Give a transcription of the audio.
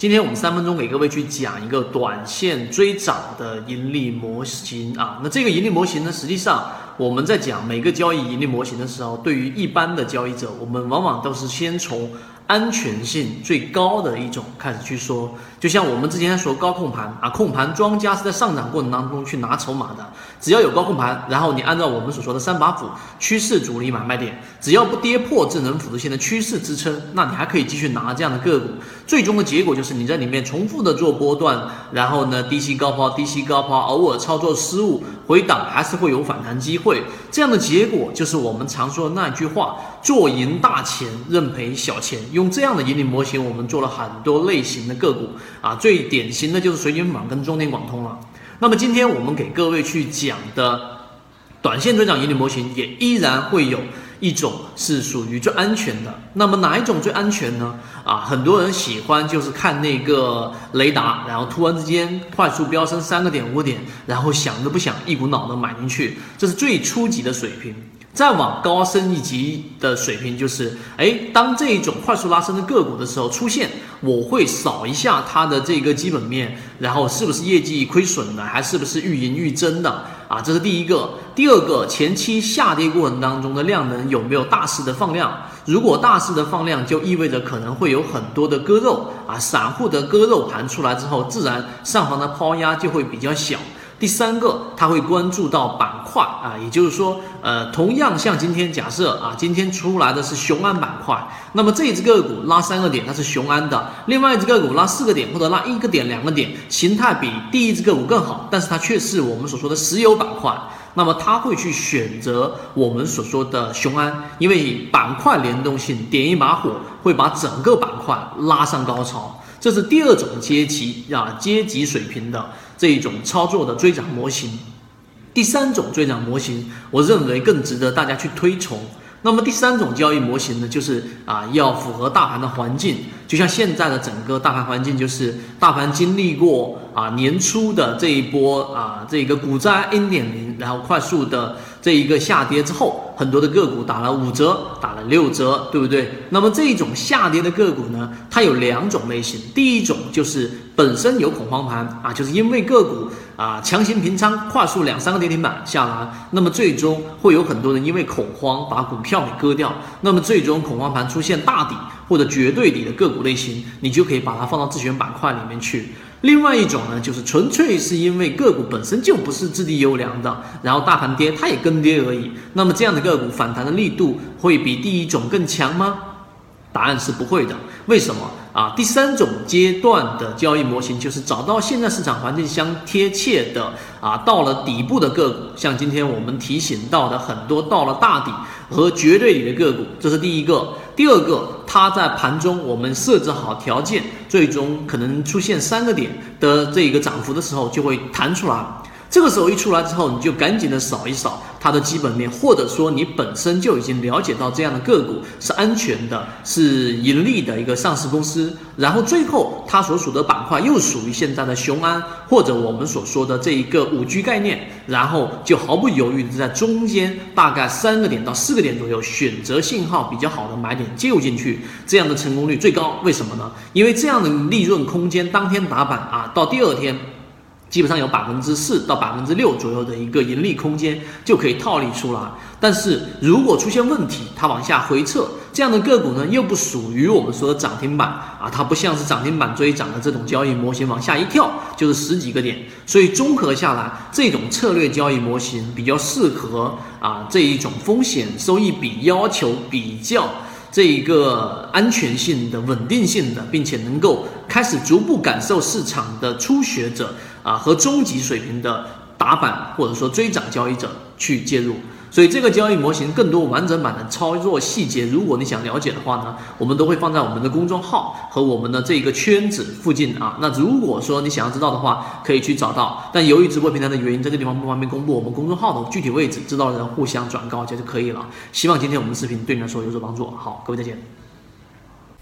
今天我们三分钟给各位去讲一个短线追涨的盈利模型啊。那这个盈利模型呢，实际上我们在讲每个交易盈利模型的时候，对于一般的交易者，我们往往都是先从。安全性最高的一种开始去说，就像我们之前说高控盘啊，控盘庄家是在上涨过程当中去拿筹码的，只要有高控盘，然后你按照我们所说的三把斧趋势主力买卖点，只要不跌破智能辅助线的趋势支撑，那你还可以继续拿这样的个股。最终的结果就是你在里面重复的做波段，然后呢低吸高抛，低吸高抛，偶尔操作失误回档还是会有反弹机会。这样的结果就是我们常说的那句话：做赢大钱，认赔小钱。用这样的盈利模型，我们做了很多类型的个股啊，最典型的就是水晶网跟中电广通了。那么今天我们给各位去讲的短线追涨盈利模型，也依然会有一种是属于最安全的。那么哪一种最安全呢？啊，很多人喜欢就是看那个雷达，然后突然之间快速飙升三个点五点，然后想都不想一股脑的买进去，这是最初级的水平。再往高升一级的水平，就是，哎，当这一种快速拉升的个股的时候出现，我会扫一下它的这个基本面，然后是不是业绩亏损的，还是不是愈盈愈增的啊？这是第一个。第二个，前期下跌过程当中的量能有没有大肆的放量？如果大肆的放量，就意味着可能会有很多的割肉啊，散户的割肉盘出来之后，自然上方的抛压就会比较小。第三个，他会关注到板块啊，也就是说，呃，同样像今天假设啊，今天出来的是雄安板块，那么这一只个股拉三个点，它是雄安的；另外一只个股拉四个点或者拉一个点、两个点，形态比第一只个股更好，但是它却是我们所说的石油板块，那么他会去选择我们所说的雄安，因为板块联动性，点一把火会把整个板块拉上高潮。这是第二种阶级啊，阶级水平的这一种操作的追涨模型。第三种追涨模型，我认为更值得大家去推崇。那么第三种交易模型呢，就是啊，要符合大盘的环境。就像现在的整个大盘环境，就是大盘经历过啊年初的这一波啊这个股灾 N 点零，然后快速的。这一个下跌之后，很多的个股打了五折，打了六折，对不对？那么这种下跌的个股呢，它有两种类型。第一种就是本身有恐慌盘啊，就是因为个股啊强行平仓，快速两三个跌停板下来，那么最终会有很多人因为恐慌把股票给割掉。那么最终恐慌盘出现大底或者绝对底的个股类型，你就可以把它放到自选板块里面去。另外一种呢，就是纯粹是因为个股本身就不是质地优良的，然后大盘跌，它也跟跌而已。那么这样的个股反弹的力度会比第一种更强吗？答案是不会的。为什么啊？第三种阶段的交易模型就是找到现在市场环境相贴切的啊，到了底部的个股，像今天我们提醒到的很多到了大底和绝对底的个股，这是第一个。第二个，它在盘中我们设置好条件，最终可能出现三个点的这一个涨幅的时候，就会弹出来。这个时候一出来之后，你就赶紧的扫一扫它的基本面，或者说你本身就已经了解到这样的个股是安全的，是盈利的一个上市公司。然后最后它所属的板块又属于现在的雄安或者我们所说的这一个五 G 概念，然后就毫不犹豫的在中间大概三个点到四个点左右选择信号比较好的买点介入进去，这样的成功率最高。为什么呢？因为这样的利润空间当天打板啊，到第二天。基本上有百分之四到百分之六左右的一个盈利空间就可以套利出来，但是如果出现问题，它往下回撤，这样的个股呢又不属于我们说的涨停板啊，它不像是涨停板追涨的这种交易模型，往下一跳就是十几个点，所以综合下来，这种策略交易模型比较适合啊这一种风险收益比要求比较。这一个安全性的、稳定性的，并且能够开始逐步感受市场的初学者啊和中级水平的打板或者说追涨交易者去介入。所以这个交易模型更多完整版的操作细节，如果你想了解的话呢，我们都会放在我们的公众号和我们的这个圈子附近啊。那如果说你想要知道的话，可以去找到。但由于直播平台的原因，在这地方不方便公布我们公众号的具体位置，知道的人互相转告一下就可以了。希望今天我们的视频对你来说有所帮助。好，各位再见。